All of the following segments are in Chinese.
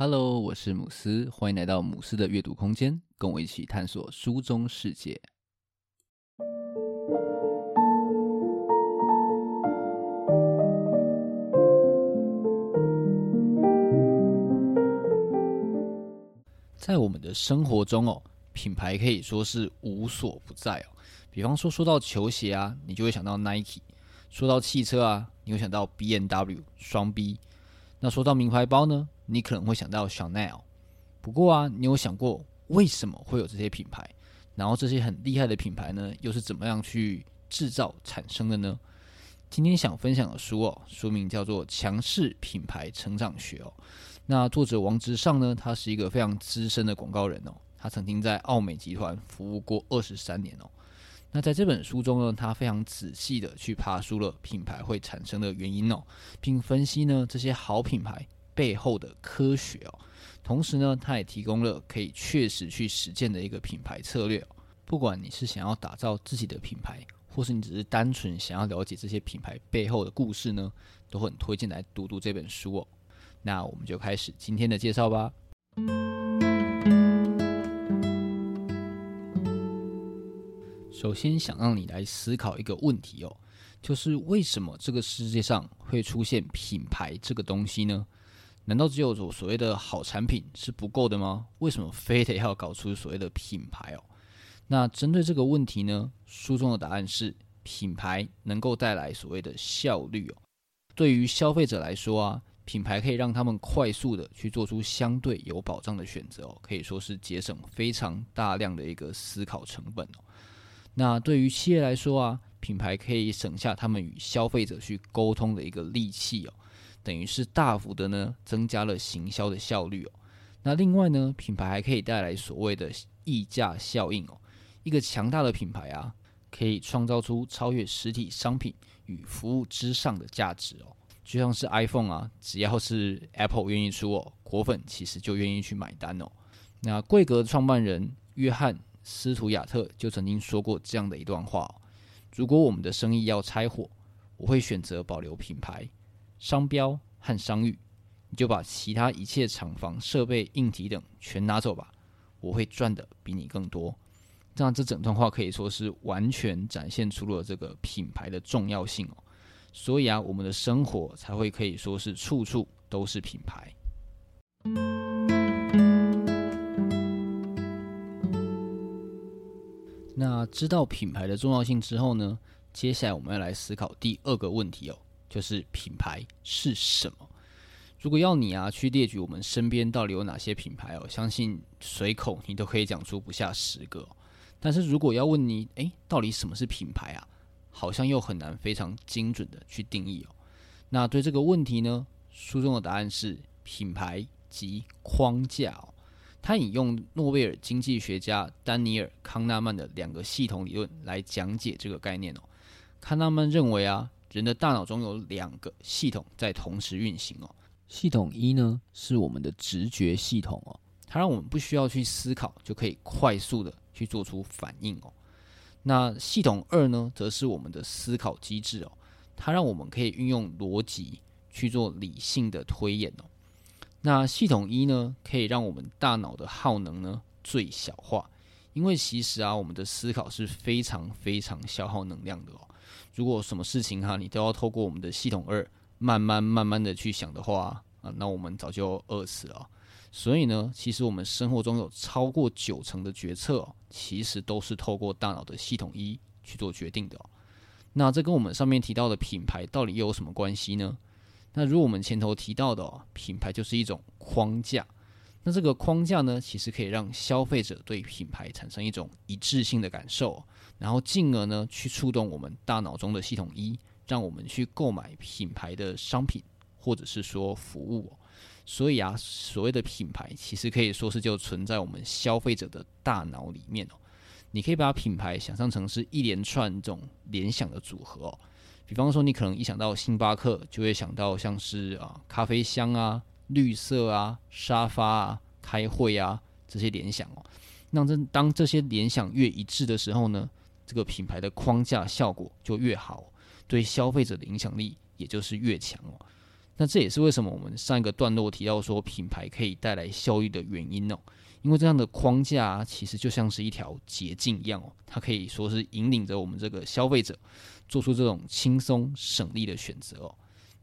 Hello，我是姆斯，欢迎来到姆斯的阅读空间，跟我一起探索书中世界。在我们的生活中哦，品牌可以说是无所不在哦。比方说，说到球鞋啊，你就会想到 Nike；说到汽车啊，你会想到 BMW 双 B。那说到名牌包呢，你可能会想到 Chanel。不过啊，你有想过为什么会有这些品牌？然后这些很厉害的品牌呢，又是怎么样去制造产生的呢？今天想分享的书哦，书名叫做《强势品牌成长学》哦。那作者王直上呢，他是一个非常资深的广告人哦，他曾经在奥美集团服务过二十三年哦。那在这本书中呢，他非常仔细的去爬梳了品牌会产生的原因哦，并分析呢这些好品牌背后的科学哦。同时呢，它也提供了可以确实去实践的一个品牌策略哦。不管你是想要打造自己的品牌，或是你只是单纯想要了解这些品牌背后的故事呢，都很推荐来读读这本书哦。那我们就开始今天的介绍吧。首先想让你来思考一个问题哦，就是为什么这个世界上会出现品牌这个东西呢？难道只有所所谓的好产品是不够的吗？为什么非得要搞出所谓的品牌哦？那针对这个问题呢，书中的答案是品牌能够带来所谓的效率哦。对于消费者来说啊，品牌可以让他们快速的去做出相对有保障的选择哦，可以说是节省非常大量的一个思考成本哦。那对于企业来说啊，品牌可以省下他们与消费者去沟通的一个力气哦，等于是大幅的呢增加了行销的效率哦。那另外呢，品牌还可以带来所谓的溢价效应哦。一个强大的品牌啊，可以创造出超越实体商品与服务之上的价值哦。就像是 iPhone 啊，只要是 Apple 愿意出哦，果粉其实就愿意去买单哦。那贵格创办人约翰。斯图亚特就曾经说过这样的一段话：如果我们的生意要拆伙，我会选择保留品牌、商标和商誉，你就把其他一切厂房、设备、硬体等全拿走吧，我会赚的比你更多。这样，这整段话可以说是完全展现出了这个品牌的重要性哦。所以啊，我们的生活才会可以说是处处都是品牌。那知道品牌的重要性之后呢，接下来我们要来思考第二个问题哦，就是品牌是什么？如果要你啊去列举我们身边到底有哪些品牌哦，相信随口你都可以讲出不下十个。但是如果要问你，诶，到底什么是品牌啊？好像又很难非常精准的去定义哦。那对这个问题呢，书中的答案是品牌及框架哦。他引用诺贝尔经济学家丹尼尔·康纳曼的两个系统理论来讲解这个概念哦。康纳曼认为啊，人的大脑中有两个系统在同时运行哦。系统一呢，是我们的直觉系统哦，它让我们不需要去思考就可以快速的去做出反应哦。那系统二呢，则是我们的思考机制哦，它让我们可以运用逻辑去做理性的推演哦。那系统一呢，可以让我们大脑的耗能呢最小化，因为其实啊，我们的思考是非常非常消耗能量的哦。如果什么事情哈，你都要透过我们的系统二慢慢慢慢的去想的话啊，那我们早就饿死了。所以呢，其实我们生活中有超过九成的决策，其实都是透过大脑的系统一去做决定的。那这跟我们上面提到的品牌到底又有什么关系呢？那如果我们前头提到的，品牌就是一种框架，那这个框架呢，其实可以让消费者对品牌产生一种一致性的感受，然后进而呢去触动我们大脑中的系统一，让我们去购买品牌的商品或者是说服务。所以啊，所谓的品牌其实可以说是就存在我们消费者的大脑里面哦。你可以把品牌想象成是一连串这种联想的组合哦。比方说，你可能一想到星巴克，就会想到像是啊咖啡香啊、绿色啊、沙发啊、开会啊这些联想哦。那这当这些联想越一致的时候呢，这个品牌的框架效果就越好，对消费者的影响力也就是越强哦。那这也是为什么我们上一个段落提到说品牌可以带来效益的原因哦。因为这样的框架啊，其实就像是一条捷径一样哦，它可以说是引领着我们这个消费者做出这种轻松省力的选择哦。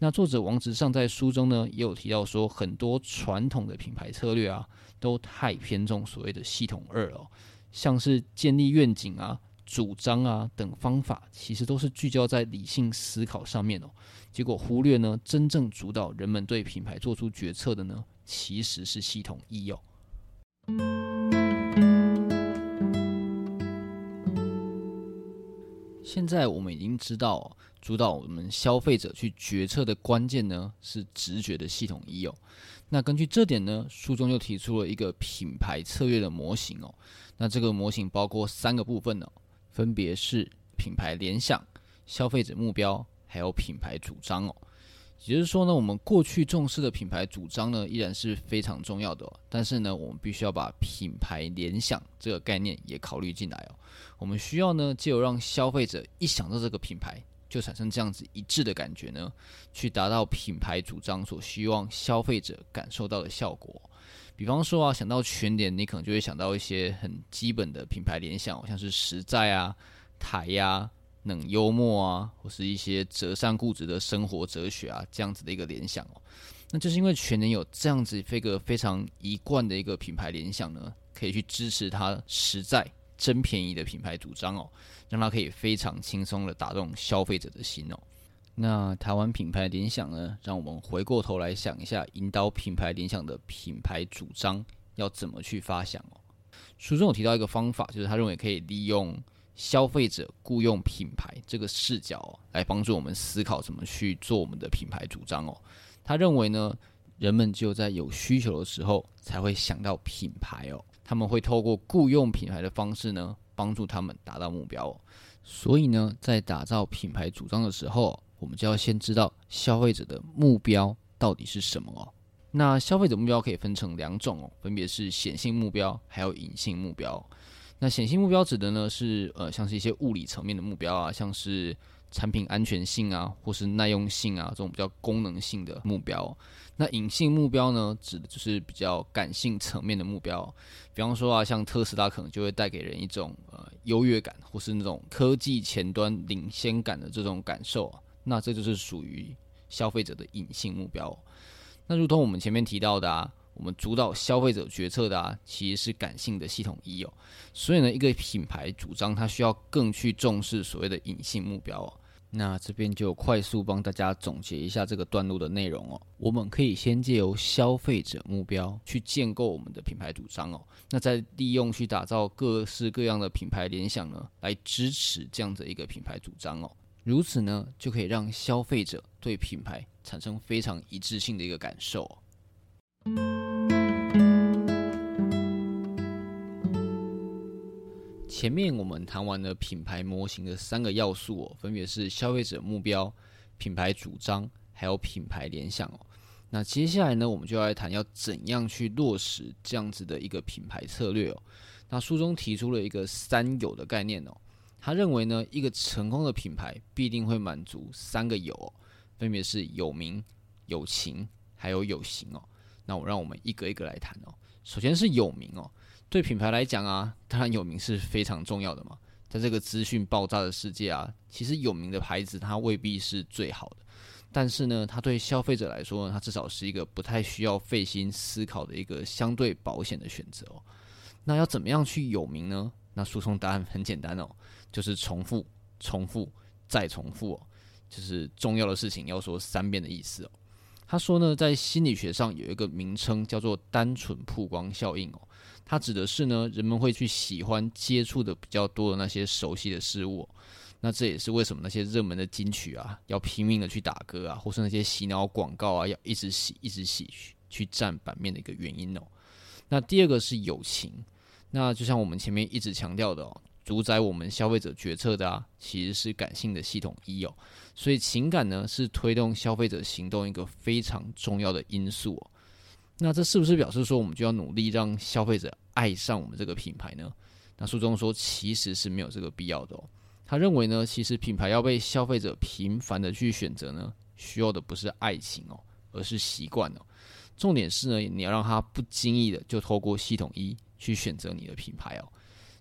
那作者王直上在书中呢，也有提到说，很多传统的品牌策略啊，都太偏重所谓的系统二哦，像是建立愿景啊、主张啊等方法，其实都是聚焦在理性思考上面哦，结果忽略呢，真正主导人们对品牌做出决策的呢，其实是系统一哦。现在我们已经知道，主导我们消费者去决策的关键呢，是直觉的系统一哦。那根据这点呢，书中就提出了一个品牌策略的模型哦。那这个模型包括三个部分呢，分别是品牌联想、消费者目标，还有品牌主张哦。也就是说呢，我们过去重视的品牌主张呢，依然是非常重要的。但是呢，我们必须要把品牌联想这个概念也考虑进来哦。我们需要呢，借由让消费者一想到这个品牌，就产生这样子一致的感觉呢，去达到品牌主张所希望消费者感受到的效果。比方说啊，想到全联，你可能就会想到一些很基本的品牌联想，像是实在啊、台呀。冷幽默啊，或是一些折善固执的生活哲学啊，这样子的一个联想哦，那就是因为全联有这样子一个非常一贯的一个品牌联想呢，可以去支持它实在真便宜的品牌主张哦，让它可以非常轻松的打动消费者的心哦。那台湾品牌联想呢，让我们回过头来想一下，引导品牌联想的品牌主张要怎么去发想哦。书中有提到一个方法，就是他认为可以利用。消费者雇佣品牌这个视角，来帮助我们思考怎么去做我们的品牌主张哦。他认为呢，人们只有在有需求的时候才会想到品牌哦。他们会透过雇佣品牌的方式呢，帮助他们达到目标哦。所以呢，在打造品牌主张的时候，我们就要先知道消费者的目标到底是什么哦。那消费者目标可以分成两种哦，分别是显性目标还有隐性目标。那显性目标指的呢是呃，像是一些物理层面的目标啊，像是产品安全性啊，或是耐用性啊这种比较功能性的目标。那隐性目标呢，指的就是比较感性层面的目标。比方说啊，像特斯拉可能就会带给人一种呃优越感，或是那种科技前端领先感的这种感受。那这就是属于消费者的隐性目标。那如同我们前面提到的啊。我们主导消费者决策的啊，其实是感性的系统一哦。所以呢，一个品牌主张它需要更去重视所谓的隐性目标哦。那这边就快速帮大家总结一下这个段落的内容哦。我们可以先借由消费者目标去建构我们的品牌主张哦。那再利用去打造各式各样的品牌联想呢，来支持这样的一个品牌主张哦。如此呢，就可以让消费者对品牌产生非常一致性的一个感受。前面我们谈完了品牌模型的三个要素哦，分别是消费者目标、品牌主张，还有品牌联想哦。那接下来呢，我们就要来谈要怎样去落实这样子的一个品牌策略哦。那书中提出了一个三有的概念哦，他认为呢，一个成功的品牌必定会满足三个有，分别是有名、有情，还有有形哦。那我让我们一个一个来谈哦。首先是有名哦，对品牌来讲啊，当然有名是非常重要的嘛。在这个资讯爆炸的世界啊，其实有名的牌子它未必是最好的，但是呢，它对消费者来说，它至少是一个不太需要费心思考的一个相对保险的选择哦。那要怎么样去有名呢？那书中答案很简单哦，就是重复、重复再重复哦，就是重要的事情要说三遍的意思哦。他说呢，在心理学上有一个名称叫做单纯曝光效应哦，它指的是呢，人们会去喜欢接触的比较多的那些熟悉的事物，那这也是为什么那些热门的金曲啊，要拼命的去打歌啊，或是那些洗脑广告啊，要一直洗一直洗去占版面的一个原因哦。那第二个是友情，那就像我们前面一直强调的哦。主宰我们消费者决策的啊，其实是感性的系统一哦，所以情感呢是推动消费者行动一个非常重要的因素哦。那这是不是表示说我们就要努力让消费者爱上我们这个品牌呢？那书中说其实是没有这个必要的哦。他认为呢，其实品牌要被消费者频繁的去选择呢，需要的不是爱情哦，而是习惯哦。重点是呢，你要让他不经意的就透过系统一去选择你的品牌哦。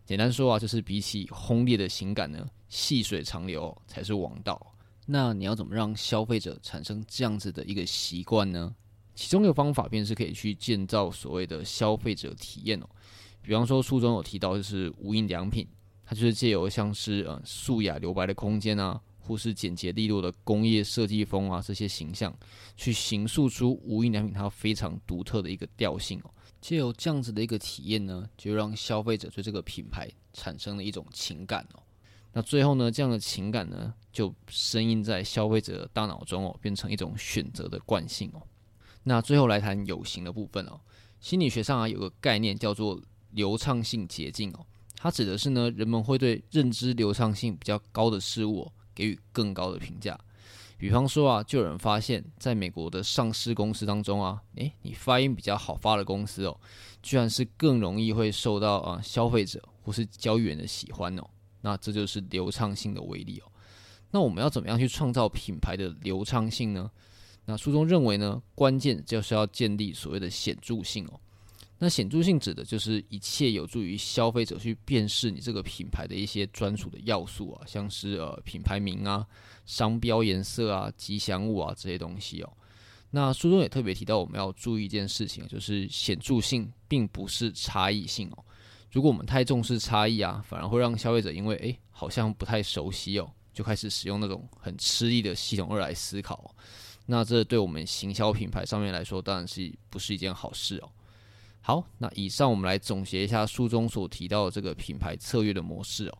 简单说啊，就是比起轰烈的情感呢，细水长流才是王道。那你要怎么让消费者产生这样子的一个习惯呢？其中一个方法便是可以去建造所谓的消费者体验哦。比方说书中有提到，就是无印良品，它就是借由像是呃素雅留白的空间啊。或是简洁利落的工业设计风啊，这些形象去形塑出无印良品它非常独特的一个调性哦。借由这样子的一个体验呢，就让消费者对这个品牌产生了一种情感哦。那最后呢，这样的情感呢，就深印在消费者大脑中哦，变成一种选择的惯性哦。那最后来谈有形的部分哦。心理学上啊，有个概念叫做流畅性捷径哦，它指的是呢，人们会对认知流畅性比较高的事物。给予更高的评价，比方说啊，就有人发现，在美国的上市公司当中啊，诶，你发音比较好发的公司哦，居然是更容易会受到啊消费者或是交易员的喜欢哦。那这就是流畅性的威力哦。那我们要怎么样去创造品牌的流畅性呢？那书中认为呢，关键就是要建立所谓的显著性哦。那显著性指的就是一切有助于消费者去辨识你这个品牌的一些专属的要素啊，像是呃品牌名啊、商标颜色啊、吉祥物啊这些东西哦。那书中也特别提到，我们要注意一件事情，就是显著性并不是差异性哦。如果我们太重视差异啊，反而会让消费者因为诶好像不太熟悉哦，就开始使用那种很吃力的系统二来思考。那这对我们行销品牌上面来说，当然是不是一件好事哦。好，那以上我们来总结一下书中所提到的这个品牌策略的模式哦。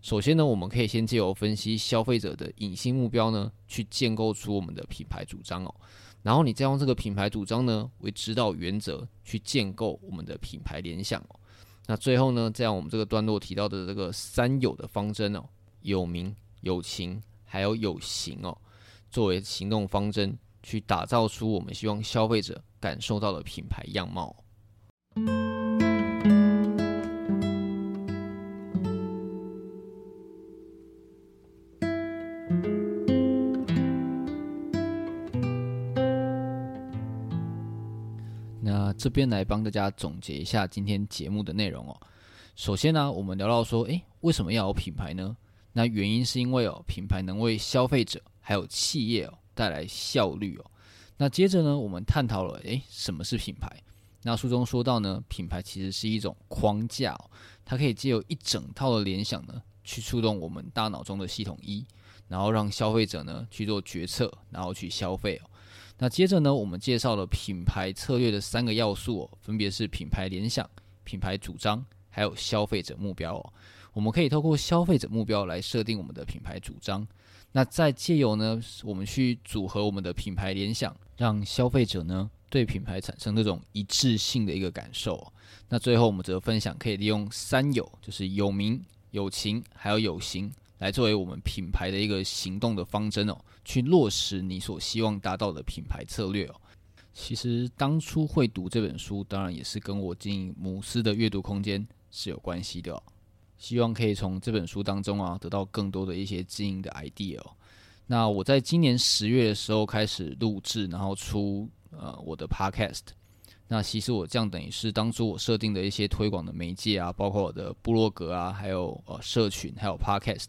首先呢，我们可以先借由分析消费者的隐性目标呢，去建构出我们的品牌主张哦。然后你再用这个品牌主张呢为指导原则，去建构我们的品牌联想哦。那最后呢，再用我们这个段落提到的这个三有的方针哦，有名、有情，还有有形哦，作为行动方针，去打造出我们希望消费者感受到的品牌样貌。那这边来帮大家总结一下今天节目的内容哦。首先呢，我们聊到说，诶，为什么要有品牌呢？那原因是因为哦，品牌能为消费者还有企业哦带来效率哦。那接着呢，我们探讨了，诶，什么是品牌？那书中说到呢，品牌其实是一种框架，它可以借由一整套的联想呢，去触动我们大脑中的系统一，然后让消费者呢去做决策，然后去消费哦。那接着呢，我们介绍了品牌策略的三个要素，分别是品牌联想、品牌主张，还有消费者目标哦。我们可以透过消费者目标来设定我们的品牌主张，那再借由呢，我们去组合我们的品牌联想，让消费者呢。对品牌产生这种一致性的一个感受。那最后我们则分享可以利用三有，就是有名、有情，还有有形，来作为我们品牌的一个行动的方针哦，去落实你所希望达到的品牌策略哦。其实当初会读这本书，当然也是跟我经营姆斯的阅读空间是有关系的。希望可以从这本书当中啊，得到更多的一些经营的 idea。那我在今年十月的时候开始录制，然后出。呃，我的 Podcast，那其实我这样等于是当初我设定的一些推广的媒介啊，包括我的部落格啊，还有呃社群，还有 Podcast，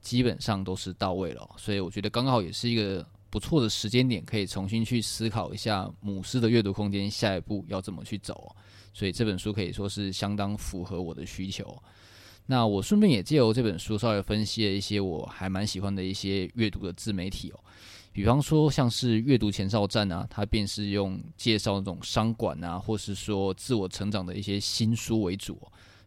基本上都是到位了。所以我觉得刚好也是一个不错的时间点，可以重新去思考一下母狮的阅读空间下一步要怎么去走。所以这本书可以说是相当符合我的需求。那我顺便也借由这本书稍微分析了一些我还蛮喜欢的一些阅读的自媒体哦。比方说，像是阅读前哨站啊，它便是用介绍那种商管啊，或是说自我成长的一些新书为主，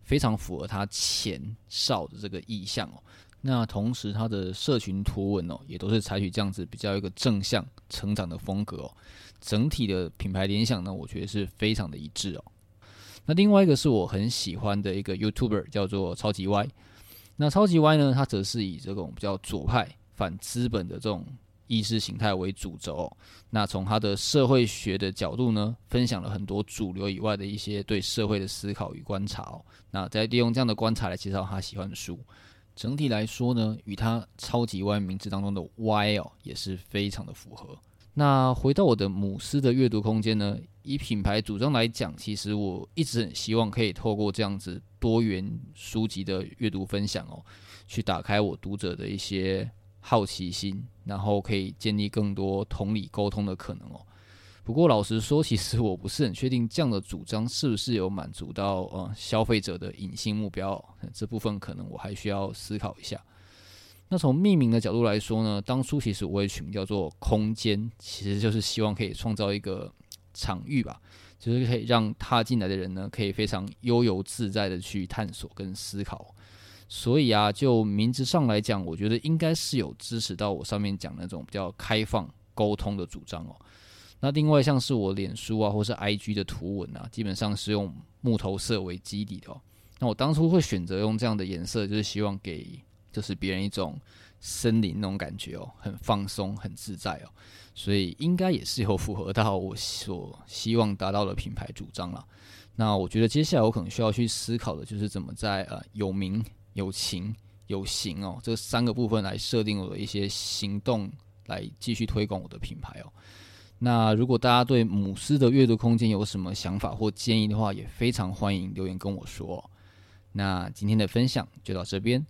非常符合它前哨的这个意向哦。那同时，它的社群图文哦，也都是采取这样子比较一个正向成长的风格哦。整体的品牌联想呢，我觉得是非常的一致哦。那另外一个是我很喜欢的一个 YouTuber 叫做超级 Y，那超级 Y 呢，它则是以这种比较左派反资本的这种。意识形态为主轴，那从他的社会学的角度呢，分享了很多主流以外的一些对社会的思考与观察哦。那再利用这样的观察来介绍他喜欢的书，整体来说呢，与他超级 Y 名字当中的 Y 哦，也是非常的符合。那回到我的母狮的阅读空间呢，以品牌主张来讲，其实我一直很希望可以透过这样子多元书籍的阅读分享哦，去打开我读者的一些好奇心，然后可以建立更多同理沟通的可能哦。不过老实说，其实我不是很确定这样的主张是不是有满足到呃消费者的隐性目标，这部分可能我还需要思考一下。那从命名的角度来说呢，当初其实我也取名叫做“空间”，其实就是希望可以创造一个场域吧，就是可以让踏进来的人呢，可以非常悠游自在的去探索跟思考。所以啊，就名字上来讲，我觉得应该是有支持到我上面讲那种比较开放沟通的主张哦。那另外像是我脸书啊，或是 IG 的图文啊，基本上是用木头色为基底的哦。那我当初会选择用这样的颜色，就是希望给。就是别人一种森林那种感觉哦，很放松、很自在哦，所以应该也是有符合到我所希望达到的品牌主张了。那我觉得接下来我可能需要去思考的，就是怎么在呃有名、有情、有形哦这三个部分来设定我的一些行动，来继续推广我的品牌哦。那如果大家对母斯的阅读空间有什么想法或建议的话，也非常欢迎留言跟我说。那今天的分享就到这边。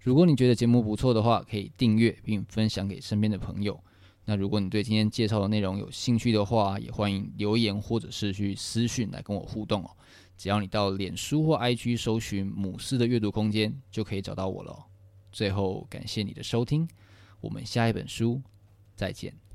如果你觉得节目不错的话，可以订阅并分享给身边的朋友。那如果你对今天介绍的内容有兴趣的话，也欢迎留言或者是去私讯来跟我互动哦。只要你到脸书或 IG 搜寻“母狮的阅读空间”，就可以找到我了。最后，感谢你的收听，我们下一本书再见。